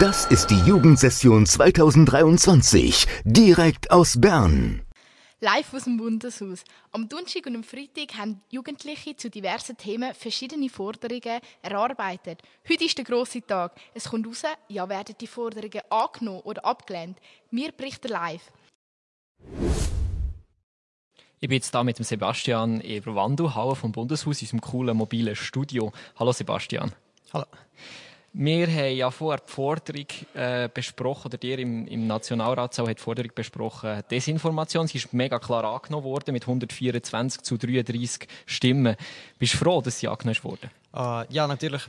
Das ist die Jugendsession 2023, direkt aus Bern. Live aus dem Bundeshaus. Am Donnerstag und am Freitag haben Jugendliche zu diversen Themen verschiedene Forderungen erarbeitet. Heute ist der grosse Tag. Es kommt raus, ja, werden die Forderungen angenommen oder abgelehnt. Wir berichten live. Ich bin jetzt da mit dem Sebastian Eberwandu, vom Bundeshaus, in unserem coolen mobilen Studio. Hallo Sebastian. Hallo. Wir haben ja vorher die Forderung äh, besprochen, oder dir im, im Nationalratssaal hat die Forderung besprochen, Desinformation. Sie ist mega klar angenommen worden mit 124 zu 33 Stimmen. Bist du froh, dass sie angenommen wurde? Uh, ja, natürlich.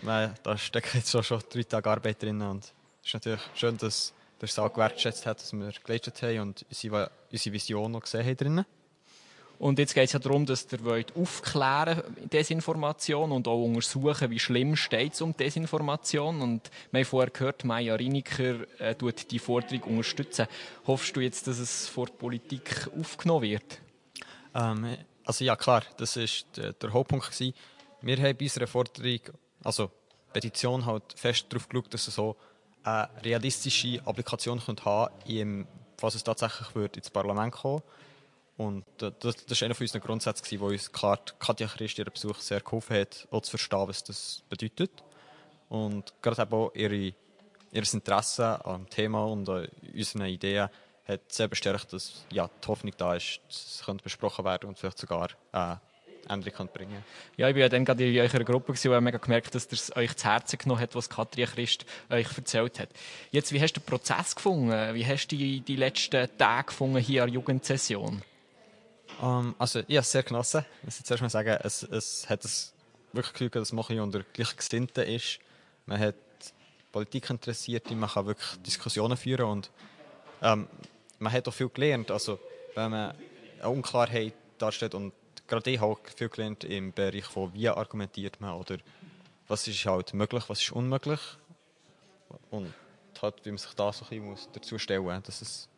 Da stecken jetzt schon, schon drei Tage Arbeit drin und es ist natürlich schön, dass der Saal gewertschätzt hat, dass wir geleistet haben und unsere, unsere Vision noch gesehen haben drinnen. Und jetzt geht es ja darum, dass ihr wollt aufklären Desinformation und auch untersuchen, wie schlimm steht es um Desinformation. Und wir haben vorher gehört, Maja Riniker äh, tut die Forderung unterstützen. Hoffst du jetzt, dass es vor der Politik aufgenommen wird? Ähm, also ja, klar, das war der, der Hauptpunkt. Gewesen. Wir haben bei unserer Forderung, also Petition, halt fest darauf geschaut, dass es so eine realistische Applikation haben könnte, falls es tatsächlich ins Parlament kommen und das, das war einer von unseren Grundsätzen, wo uns Katja Christ ihren Besuch sehr geholfen hat, auch zu verstehen, was das bedeutet. Und gerade auch ihre, ihr Interesse am Thema und an unseren Ideen hat sehr bestärkt, dass ja, die Hoffnung da ist, dass es besprochen werden und vielleicht sogar äh, Änderung bringen Ja, ich war ja dann gerade in eurer Gruppe und habe mega gemerkt, dass es euch zu Herzen genommen hat, was Katrin Christ euch erzählt hat. Jetzt, wie hast du den Prozess gefunden? Wie hast du die, die letzten Tage gefunden hier an der Jugendsession? Um, ähm, also, ich habe es sehr genossen. Ich muss jetzt erst mal sagen, es, es hat es wirklich Gefühl, dass man unter Gleichgesinnten ist. Man hat Politik interessiert, man kann wirklich Diskussionen führen und ähm, man hat auch viel gelernt. Also, wenn man eine Unklarheit darstellt und gerade ich habe viel gelernt im Bereich von wie argumentiert man oder was ist halt möglich, was ist unmöglich und halt, wie man sich da so ein bisschen dazu stellen muss, dass es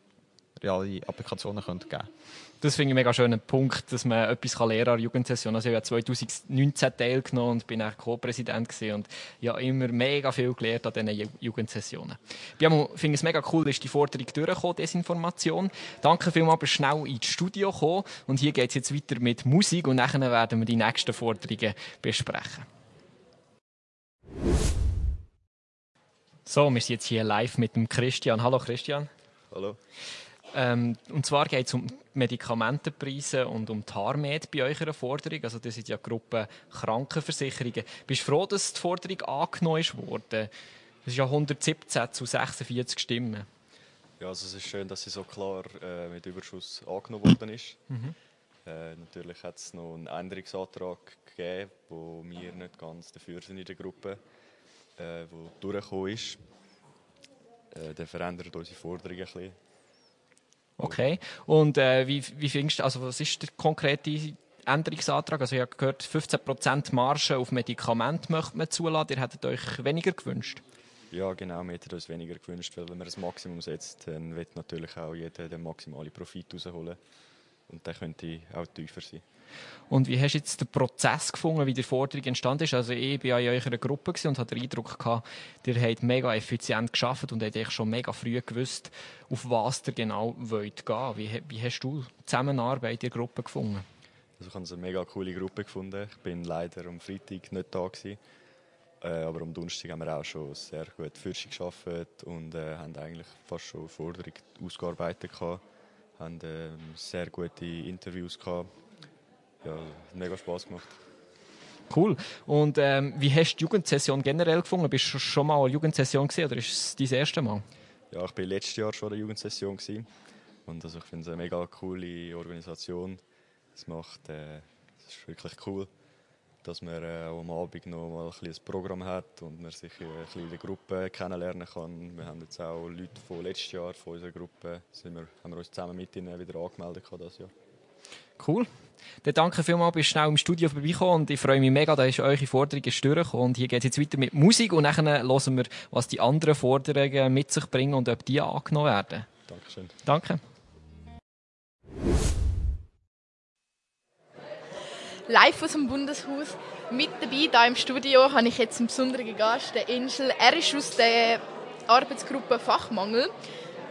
reale Applikationen geben könnte. Das finde ich einen mega schönen Punkt, dass man etwas lernen kann an der Jugendsession. Also ich habe 2019 teilgenommen und bin Co-Präsident und ja immer mega viel gelernt an diesen Jugendsessionen. Ich finde es mega cool, dass die Forderung durchgekommen, Desinformation. Danke vielmals, dass schnell ins Studio gekommen und hier geht es jetzt weiter mit Musik und nachher werden wir die nächsten Forderungen besprechen. So, wir sind jetzt hier live mit dem Christian. Hallo Christian. Hallo. Ähm, und zwar geht es um Medikamentenpreise und um Tarmed bei eurer Forderung. Also das sind ja Gruppen Krankenversicherungen. Bist du froh, dass die Forderung angenommen ist worden? Das ist ja 117 zu 46 Stimmen. Ja, also es ist schön, dass sie so klar äh, mit Überschuss angenommen worden ist. Mhm. Äh, natürlich hat es noch einen Änderungsantrag gegeben, wo wir nicht ganz dafür sind in der Gruppe, äh, wo durchgekommen ist. Äh, der verändert unsere Forderung ein bisschen. Okay. Und äh, wie, wie findest du, also was ist der konkrete Änderungsantrag? Also ich habe gehört, 15% Marge auf Medikamente möchte man zulassen. Ihr hättet euch weniger gewünscht? Ja, genau. Wir hätten uns weniger gewünscht, weil wenn man das Maximum setzt, dann wird natürlich auch jeder den maximalen Profit rausholen. Und der könnte auch tiefer sein. Und wie hast du jetzt den Prozess gefunden, wie die Forderung entstanden ist? Also ich war ja in eurer Gruppe und hatte den Eindruck gehabt, ihr habt mega effizient geschafft und habt schon mega früh gewusst, auf was ihr genau wollt gehen. Wie, wie hast du die Zusammenarbeit in der Gruppe gefunden? Also ich habe eine mega coole Gruppe gefunden. Ich bin leider am Freitag nicht da gewesen. Äh, aber am Donnerstag haben wir auch schon sehr gut Forschung geschafft und äh, haben eigentlich fast schon Forderung ausgearbeitet gehabt. haben äh, sehr gute Interviews gehabt ja, mega Spaß gemacht. Cool. Und ähm, wie hast du die Jugendsession generell gefunden? Bist du schon mal eine Jugendsession gesehen oder ist es dein erstes Mal? Ja, ich war letztes Jahr schon eine Jugendsession gewesen. und also ich finde es eine mega coole Organisation. Es macht, äh, es ist wirklich cool, dass man äh, am Abend noch mal ein, ein Programm hat und man sich in eine kleine Gruppe kennenlernen kann. Wir haben jetzt auch Leute von letztes Jahr von unserer Gruppe, sind wir, haben wir uns zusammen mit ihnen wieder angemeldet das Jahr. Cool. Dann danke vielmals, bist schnell im Studio vorbeigekommen und ich freue mich mega, dass eure Forderung ist durchgekommen. Und hier geht es jetzt weiter mit Musik und dann hören wir, was die anderen Forderungen mit sich bringen und ob die angenommen werden. Dankeschön. Danke. Live aus dem Bundeshaus. Mit dabei hier im Studio habe ich jetzt einen besonderen Gast, den Angel. Er ist aus der Arbeitsgruppe Fachmangel.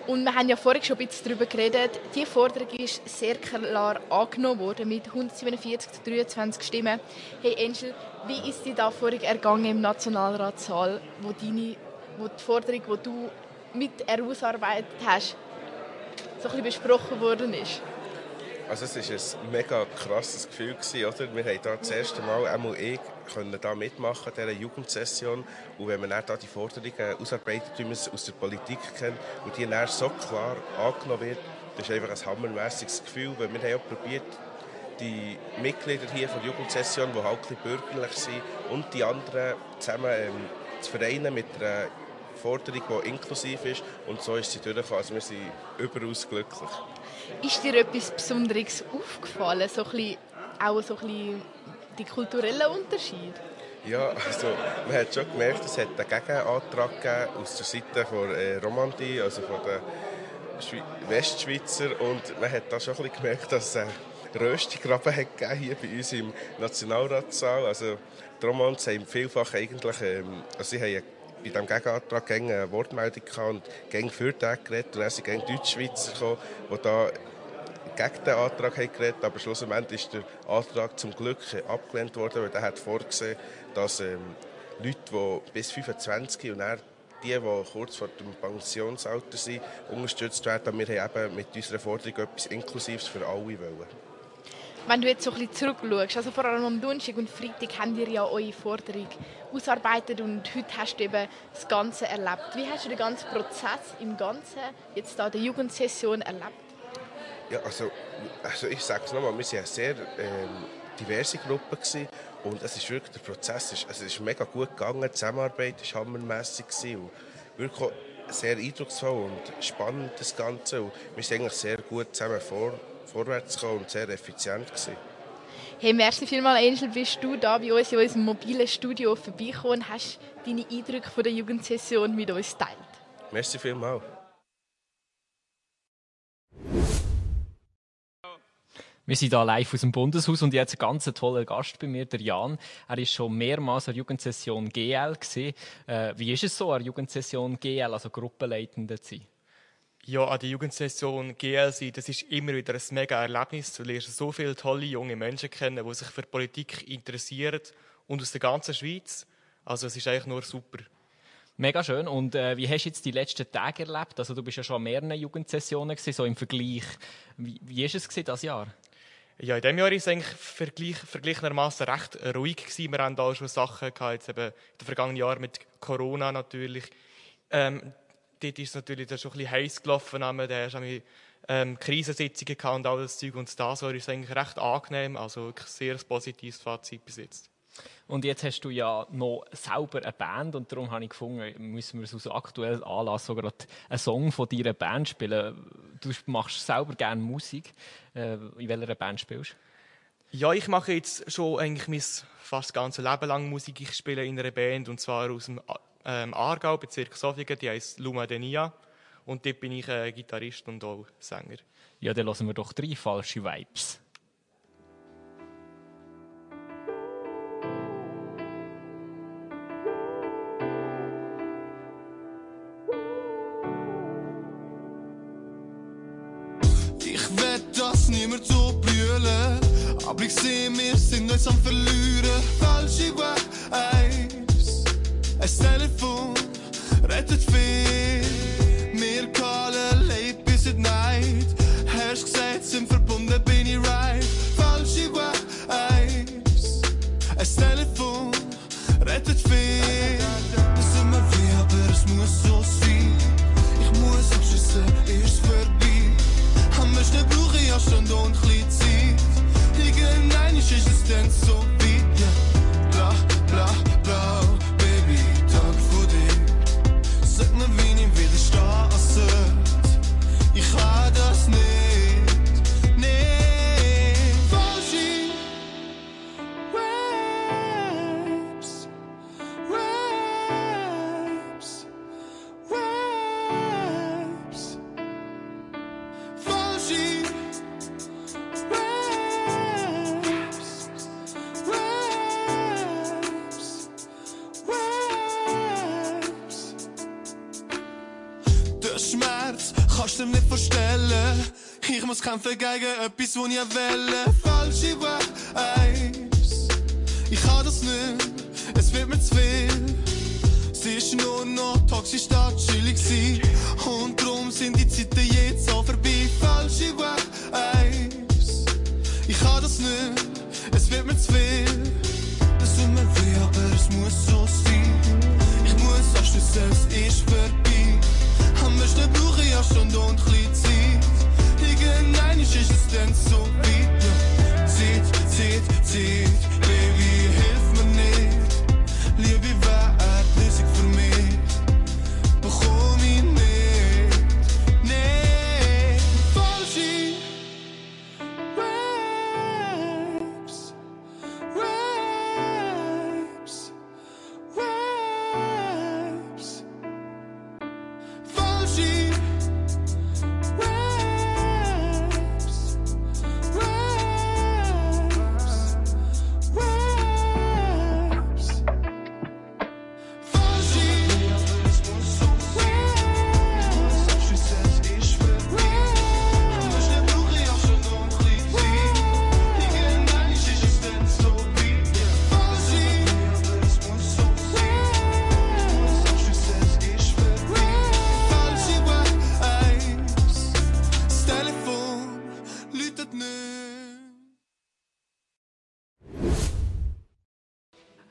Und wir haben ja vorhin schon ein bisschen darüber geredet. Die Forderung ist sehr klar angenommen worden mit 147 zu 23 Stimmen. Hey Angel, wie ist dir da vorhin ergangen im Nationalratssaal, wo, deine, wo die Forderung, die du mit herausarbeitet hast, so ein besprochen worden ist? Also es war ein mega krasses Gefühl, oder? Wir haben da das erste Mal, einmal ich, können da mitmachen dieser Jugendsession. Und wenn man dann da die Forderungen ausarbeitet, wie man es aus der Politik kennt, und die dann so klar angenommen wird, das ist einfach ein hammermäßiges Gefühl, weil wir haben auch probiert, die Mitglieder hier von der Jugendsession, die halt ein bürgerlich sind, und die anderen zusammen ähm, zu vereinen mit einer Forderung, die inklusiv ist. Und so ist sie durchgekommen. Also wir sind überaus glücklich. Ist dir etwas Besonderes aufgefallen? So ein bisschen, auch so ein bisschen die kulturellen Unterschiede? Ja, also man hat schon gemerkt, es hat einen Gegenantrag gegeben aus der Seite von äh, Romandie, also von den Schwe Westschweizer und man hat da schon ein bisschen gemerkt, dass es einen Röstigraben hat gegeben hier bei uns im Nationalratssaal. Also die Romands haben vielfach eigentlich, ähm, also sie haben bei diesem Gegenantrag eine Wortmeldung gehabt und gegen für den geredet und dann sind gegen Deutschschweizer gekommen, die da gegen den Antrag geredet aber schlussendlich ist der Antrag zum Glück abgelehnt worden, weil der hat vorgesehen, dass ähm, Leute, die bis 25 und dann die, die kurz vor dem Pensionsalter sind, unterstützt werden. Wir haben eben mit unserer Forderung etwas Inklusives für alle wollen. Wenn du jetzt so ein bisschen zurückschaust, also vor allem am Donnerstag und Freitag habt ihr ja eure Forderung ausarbeitet und heute hast du eben das Ganze erlebt. Wie hast du den ganzen Prozess im Ganzen jetzt da der Jugendsession erlebt? Ja, also, also ich sage es nochmal, wir waren eine sehr ähm, diverse Gruppe gewesen, und es ist wirklich, der Prozess ist, also es ist mega gut gegangen, die Zusammenarbeit war hammermässig und wirklich sehr eindrucksvoll und spannend das Ganze und wir sind eigentlich sehr gut zusammen vor, vorwärts gekommen und sehr effizient gewesen. Hey, merci vielmals, Angel, bist du da bei uns in unserem mobilen Studio vorbeigekommen und hast deine Eindrücke von der Jugendsession mit uns geteilt. Merci vielmals. Wir sind hier live aus dem Bundeshaus und jetzt ein ganz toller Gast bei mir, der Jan. Er ist schon mehrmals an der Jugendsession GL gesehen. Äh, wie ist es so, an der Jugendsession GL, also Gruppenleitende zu sein? Ja, an der Jugendsession GL sein, das ist immer wieder ein mega Erlebnis. Du lernst so viele tolle junge Menschen kennen, die sich für Politik interessieren und aus der ganzen Schweiz. Also es ist eigentlich nur super. Mega schön. Und äh, wie hast du jetzt die letzten Tage erlebt? Also du bist ja schon an mehreren Jugendsessionen gewesen, so im Vergleich. Wie, wie ist es dieses Jahr? Ja, in diesem Jahr war es eigentlich vergleich, vergleichermaßen recht ruhig. Gewesen. Wir haben auch schon Sachen gehabt, jetzt eben in den vergangenen Jahren mit Corona natürlich. Ähm, dort ist es natürlich schon ein bisschen heiß gelaufen. Da hast du ähm, Krisensitzungen gehabt und all das Zeug. Und das war ist eigentlich recht angenehm. Also wirklich sehr positives Fazit bis jetzt. Und jetzt hast du ja noch selber eine Band und darum habe ich gefunden, müssen wir aus aktuellen Anlass sogar einen Song von deiner Band spielen. Du machst selber gerne Musik. Äh, in welcher Band spielst du? Ja, ich mache jetzt schon eigentlich mein fast das ganze Leben lang Musik. Ich spiele in einer Band und zwar aus dem ähm, Aargau, Bezirk Sofingen, die heißt Luma Denia. Und dort bin ich äh, Gitarrist und auch Sänger. Ja, dann lassen wir doch drei falsche Vibes. Niemand so brüllen. Aber ich seh, wir sind uns am Verlieren. Falsche eins. Ein Telefon rettet viel. Wir callen late bis at night. Hast gesagt, sind verbunden, bin ich right. Falsche eins. Ein Telefon ich Abstand und klein Zeit. Irgendein ist es dann Schmerz kannst du nicht vorstellen. Ich muss kämpfen gegen etwas, wo ich wähle. Falsche Vibes. Ich kann das nicht, es wird mir zu viel. Sie ist nur noch toxisch statt chillig sie. Und drum sind die Zeiten jetzt so vorbei. Falsche Vibes. Ich kann das nicht, es wird mir zu viel. Es tut mir weh, aber es muss so sein. Ich muss abschließen, es ist vorbei. Ich ja schon und bisschen Zeit. Irgendein ist es dann so weit. Ja. Zeit, Zeit,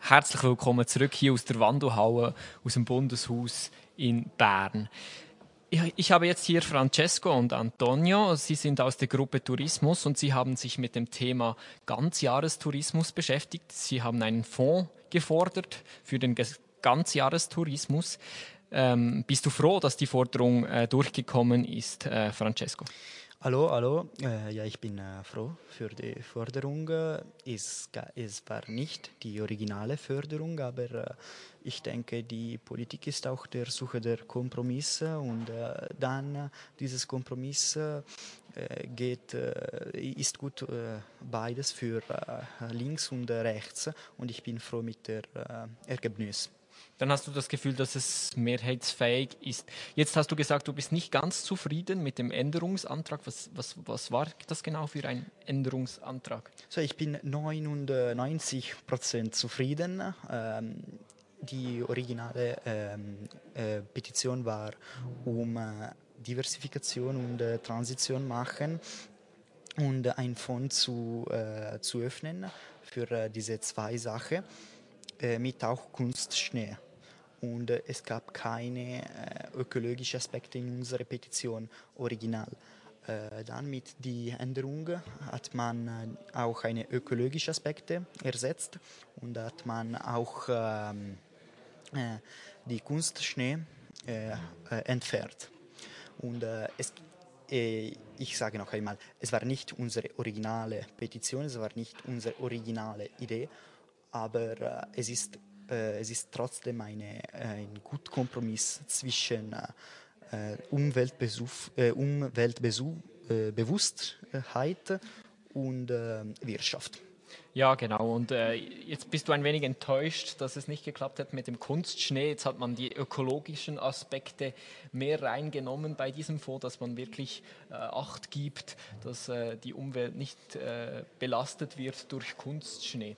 Herzlich willkommen zurück hier aus der Wandelhalle, aus dem Bundeshaus in Bern. Ich, habe jetzt hier Francesco und Antonio. Sie sind aus der Gruppe Tourismus und Sie haben sich mit dem Thema Ganzjahrestourismus beschäftigt. Sie haben einen Fonds gefordert für den Ganzjahrestourismus. Ähm, bist du froh, dass die Forderung äh, durchgekommen ist, äh, Francesco? Hallo, hallo. Äh, ja, ich bin äh, froh für die Förderung. Es, war nicht die originale Förderung, aber äh, ich denke, die Politik ist auch der Suche der Kompromisse und dann dieses Kompromiss geht, ist gut beides für links und rechts und ich bin froh mit äh, Ergebnis. Dann hast du das Gefühl, dass es mehrheitsfähig ist. Jetzt hast du gesagt, du bist nicht ganz zufrieden mit dem Änderungsantrag. Was, was, was war das genau für ein Änderungsantrag? So, ich bin 99 Prozent zufrieden. Ähm, die originale ähm, äh, Petition war, um äh, Diversifikation und äh, Transition machen und ein Fonds zu, äh, zu öffnen für äh, diese zwei Sachen äh, mit auch Kunstschnee. Und es gab keine äh, ökologischen Aspekte in unserer Petition original. Äh, dann mit die Änderung hat man äh, auch eine ökologische Aspekte ersetzt und hat man auch ähm, äh, die Kunstschnee äh, äh, entfernt. Und es, ich sage noch einmal, es war nicht unsere originale Petition, es war nicht unsere originale Idee, aber es, ist, äh, es ist trotzdem eine, äh, ein guter Kompromiss zwischen äh, Umweltbesuch, äh, Umweltbewusstheit und Wirtschaft. Ja, genau. Und äh, jetzt bist du ein wenig enttäuscht, dass es nicht geklappt hat mit dem Kunstschnee. Jetzt hat man die ökologischen Aspekte mehr reingenommen bei diesem Fonds, dass man wirklich äh, Acht gibt, dass äh, die Umwelt nicht äh, belastet wird durch Kunstschnee.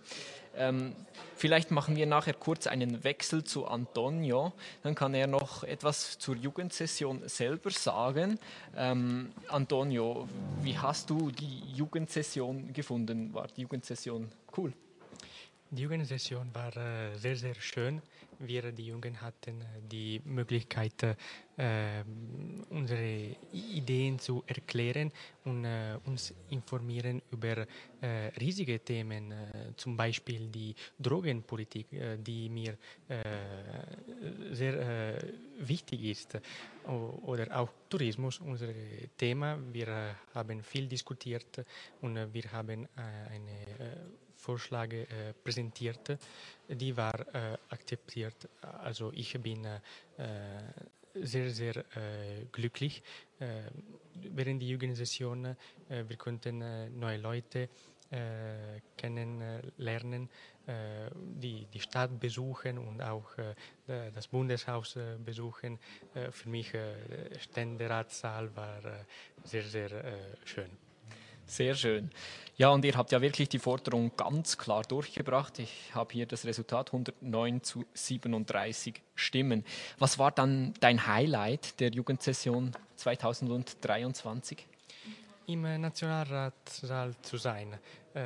Ähm, vielleicht machen wir nachher kurz einen Wechsel zu Antonio. Dann kann er noch etwas zur Jugendsession selber sagen. Ähm, Antonio, wie hast du die Jugendsession gefunden? War die Jugendsession cool? Die Jugendsession war äh, sehr, sehr schön. Wir, die Jungen, hatten äh, die Möglichkeit, äh, unsere Ideen zu erklären und uns informieren über riesige Themen, zum Beispiel die Drogenpolitik, die mir sehr wichtig ist, oder auch Tourismus, unser Thema. Wir haben viel diskutiert und wir haben eine Vorschläge äh, präsentiert, die war äh, akzeptiert. Also ich bin äh, sehr, sehr äh, glücklich. Äh, während der Jugendsession, äh, wir konnten neue Leute äh, kennenlernen, äh, die, die Stadt besuchen und auch äh, das Bundeshaus besuchen. Für mich äh, Ständeratssaal war sehr, sehr schön. Sehr schön. Ja, und ihr habt ja wirklich die Forderung ganz klar durchgebracht. Ich habe hier das Resultat 109 zu 37 Stimmen. Was war dann dein Highlight der Jugendsession 2023? Im Nationalratssaal zu sein. Äh,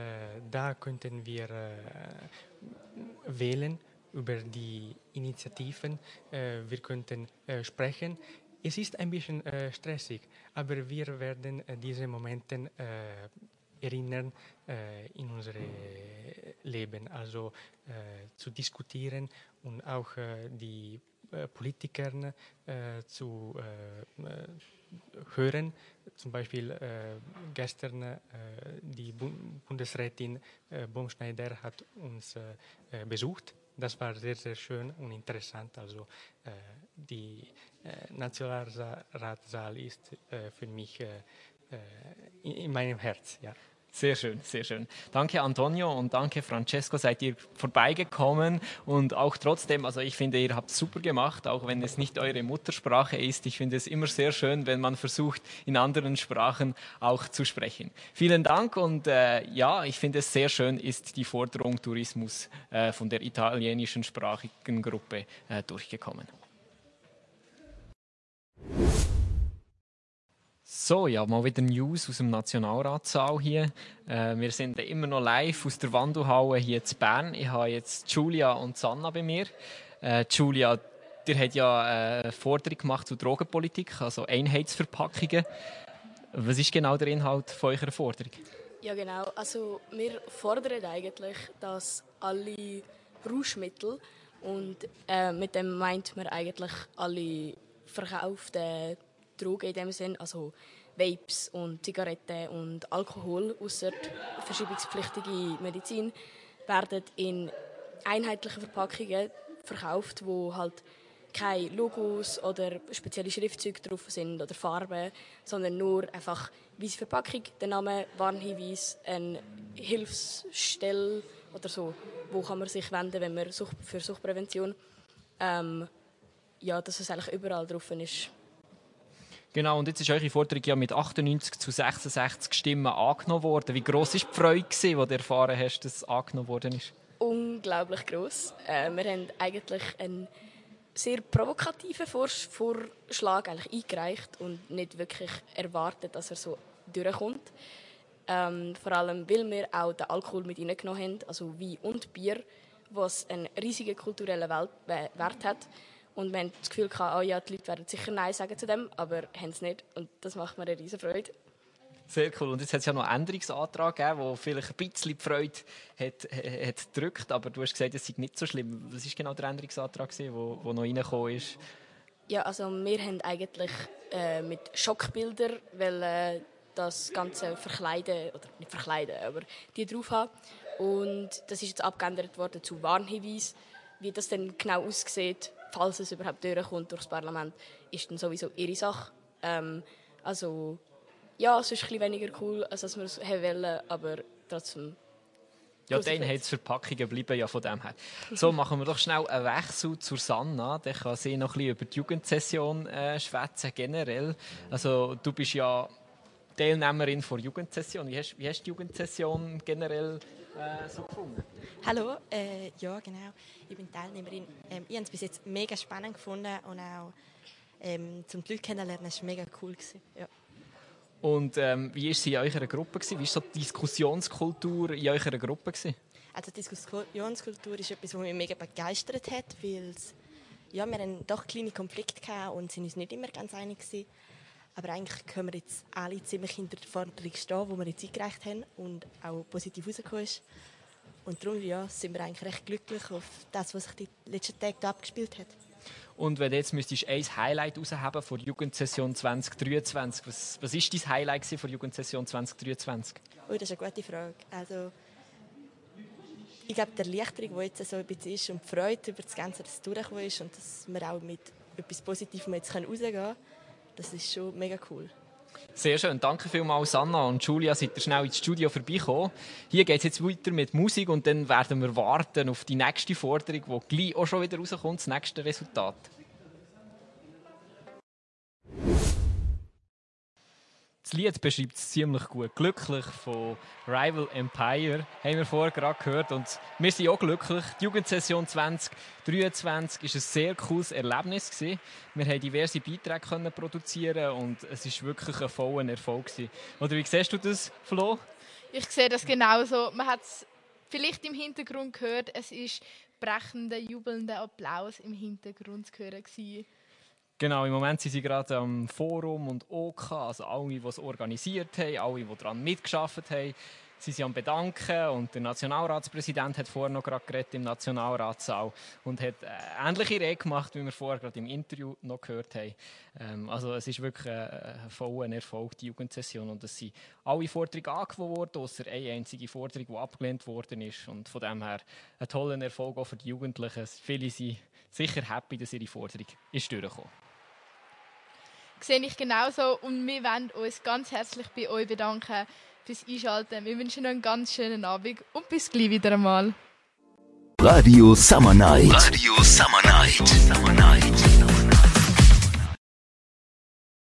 da könnten wir äh, wählen über die Initiativen. Äh, wir könnten sprechen. Es ist ein bisschen äh, stressig, aber wir werden äh, diese Momente äh, erinnern äh, in unserem Leben. Also äh, zu diskutieren und auch äh, die Politiker äh, zu hören. Zum Beispiel gestern die Bu Bundesrätin äh, Baumschneider hat uns besucht. Das war sehr, sehr schön und interessant. Also äh, die äh, Nationalratssaal ist äh, für mich äh, äh, in, in meinem Herz. Ja. Sehr schön, sehr schön. Danke Antonio und danke Francesco, seid ihr vorbeigekommen und auch trotzdem, also ich finde, ihr habt super gemacht, auch wenn es nicht eure Muttersprache ist. Ich finde es immer sehr schön, wenn man versucht, in anderen Sprachen auch zu sprechen. Vielen Dank und äh, ja, ich finde es sehr schön, ist die Forderung Tourismus äh, von der italienischen sprachigen Gruppe äh, durchgekommen. So, ja, mal wieder News aus dem Nationalratssaal hier. Äh, wir sind immer noch live aus der Wandelhalle hier in Bern. Ich habe jetzt Julia und Sanna bei mir. Äh, Julia, ihr habt ja äh, eine Forderung gemacht zu Drogenpolitik, also Einheitsverpackungen. Was ist genau der Inhalt von eurer Forderung? Ja, genau. Also wir fordern eigentlich, dass alle Rauschmittel und äh, mit dem meint man eigentlich alle verkauften Drogen in dem Sinn, also Vapes und Zigaretten und Alkohol, außer verschreibungspflichtige Medizin, werden in einheitlichen Verpackungen verkauft, wo halt keine Logos oder spezielle Schriftzüge drauf sind oder Farben, sondern nur einfach weiße Verpackung, der Name, Warnhinweis, eine Hilfsstelle oder so, wo kann man sich wenden, wenn man für Suchtprävention ähm, ja, dass es eigentlich überall drauf ist. Genau, und jetzt ist eure Forderung ja mit 98 zu 66 Stimmen angenommen worden. Wie gross war die Freude, die du erfahren hast, dass es angenommen worden ist? Unglaublich gross. Äh, wir haben eigentlich einen sehr provokativen Vors Vorschlag eigentlich eingereicht und nicht wirklich erwartet, dass er so durchkommt. Ähm, vor allem, weil wir auch den Alkohol mit reingenommen haben, also Wein und Bier, was einen riesigen kulturellen Wert hat. Und wir haben das Gefühl, gehabt, oh ja, die Leute werden sicher Nein sagen zu dem, aber haben es nicht. Und das macht mir eine riesige Freude. Sehr cool. Und jetzt hat es ja noch einen Änderungsantrag gegeben, der vielleicht ein bisschen die Freude hat, hat gedrückt, aber du hast gesagt, es sei nicht so schlimm. Was war genau der Änderungsantrag, der noch reingekommen ist? Ja, also wir haben eigentlich äh, mit Schockbildern weil, äh, das Ganze verkleiden, oder nicht verkleiden, aber die drauf haben. Und das ist jetzt abgeändert worden zu Warnhinweis. Wie das dann genau aussieht, falls es überhaupt durchkommt durchs Parlament, ist dann sowieso ihre Sache. Ähm, also ja, es ist ein bisschen weniger cool, als wir es wollen, aber trotzdem ja, die Einheitsverpackungen bleiben ja von dem her. So, machen wir doch schnell einen Wechsel zur Sanna. Dann kann sie noch ein bisschen über die Jugendsession äh, schwätzen, generell. Also, du bist ja Teilnehmerin der Jugendsession. Wie hast, wie hast du die Jugendsession generell äh, so gefunden? Hallo, äh, ja genau, ich bin Teilnehmerin. Ähm, ich habe es bis jetzt mega spannend gefunden und auch ähm, zum Leute kennenlernen, war mega cool. Gewesen. Ja. Und ähm, wie war sie in eurer Gruppe? Gewesen? Wie war so die Diskussionskultur in eurer Gruppe? Gewesen? Also die Diskussionskultur ist etwas, was mich mega begeistert hat, weil ja, wir hatten doch kleine Konflikte und sind uns nicht immer ganz einig gewesen. Aber eigentlich können wir jetzt alle ziemlich hinter der Forderung stehen, die wir jetzt eingereicht haben und auch positiv rausgekommen ist. Und darum ja, sind wir eigentlich recht glücklich auf das, was sich die letzten Tage hier abgespielt hat. Und wenn du jetzt müsstest ein Highlight herausheben von der Jugendsession 2023, was, was ist dein Highlight von der Jugendsession 2023? Oh, das ist eine gute Frage. Also, ich glaube, die Erleichterung, die jetzt so ein bisschen ist und die Freude über das Ganze, dass es durchgekommen ist und dass wir auch mit etwas Positivem jetzt rausgehen können, das ist schon mega cool. Sehr schön, danke vielmals Anna und Julia, seid ihr schnell ins Studio vorbeigekommen. Hier geht es jetzt weiter mit Musik und dann werden wir warten auf die nächste Forderung, die gleich auch schon wieder rauskommt, das nächste Resultat. Das Lied beschreibt es ziemlich gut. Glücklich von Rival Empire haben wir vorher gerade gehört. Und wir sind auch glücklich. Die Jugendsession 2023 war ein sehr cooles Erlebnis. Gewesen. Wir haben diverse Beiträge können produzieren und es war wirklich ein voller Erfolg. Gewesen. Oder wie siehst du das, Flo? Ich sehe das genauso. Man hat es vielleicht im Hintergrund gehört. Es war brechender, jubelnder Applaus im Hintergrund zu hören. Gewesen. Genau, im Moment sind sie gerade am Forum und OK, also alle, die es organisiert haben, alle, die daran mitgeschafft haben. Sie sind am Bedanken und der Nationalratspräsident hat vorher noch gerade geredet im Nationalratssaal und hat eine ähnliche Rede gemacht, wie wir vorher gerade im Interview noch gehört haben. Ähm, also es ist wirklich ein voller Erfolg, die Jugendsession und es sind alle Forderungen angenommen worden, außer eine einzige Forderung, die abgelehnt worden ist und von dem her ein toller Erfolg auch für die Jugendlichen. Viele sind sicher happy, dass ihre Forderung ist durchgekommen sehe ich genauso und wir wollen uns ganz herzlich bei euch bedanken fürs Einschalten. Wir wünschen euch einen ganz schönen Abend und bis gleich wieder einmal. Radio Summer Night. Radio Summer Night. Summer Night.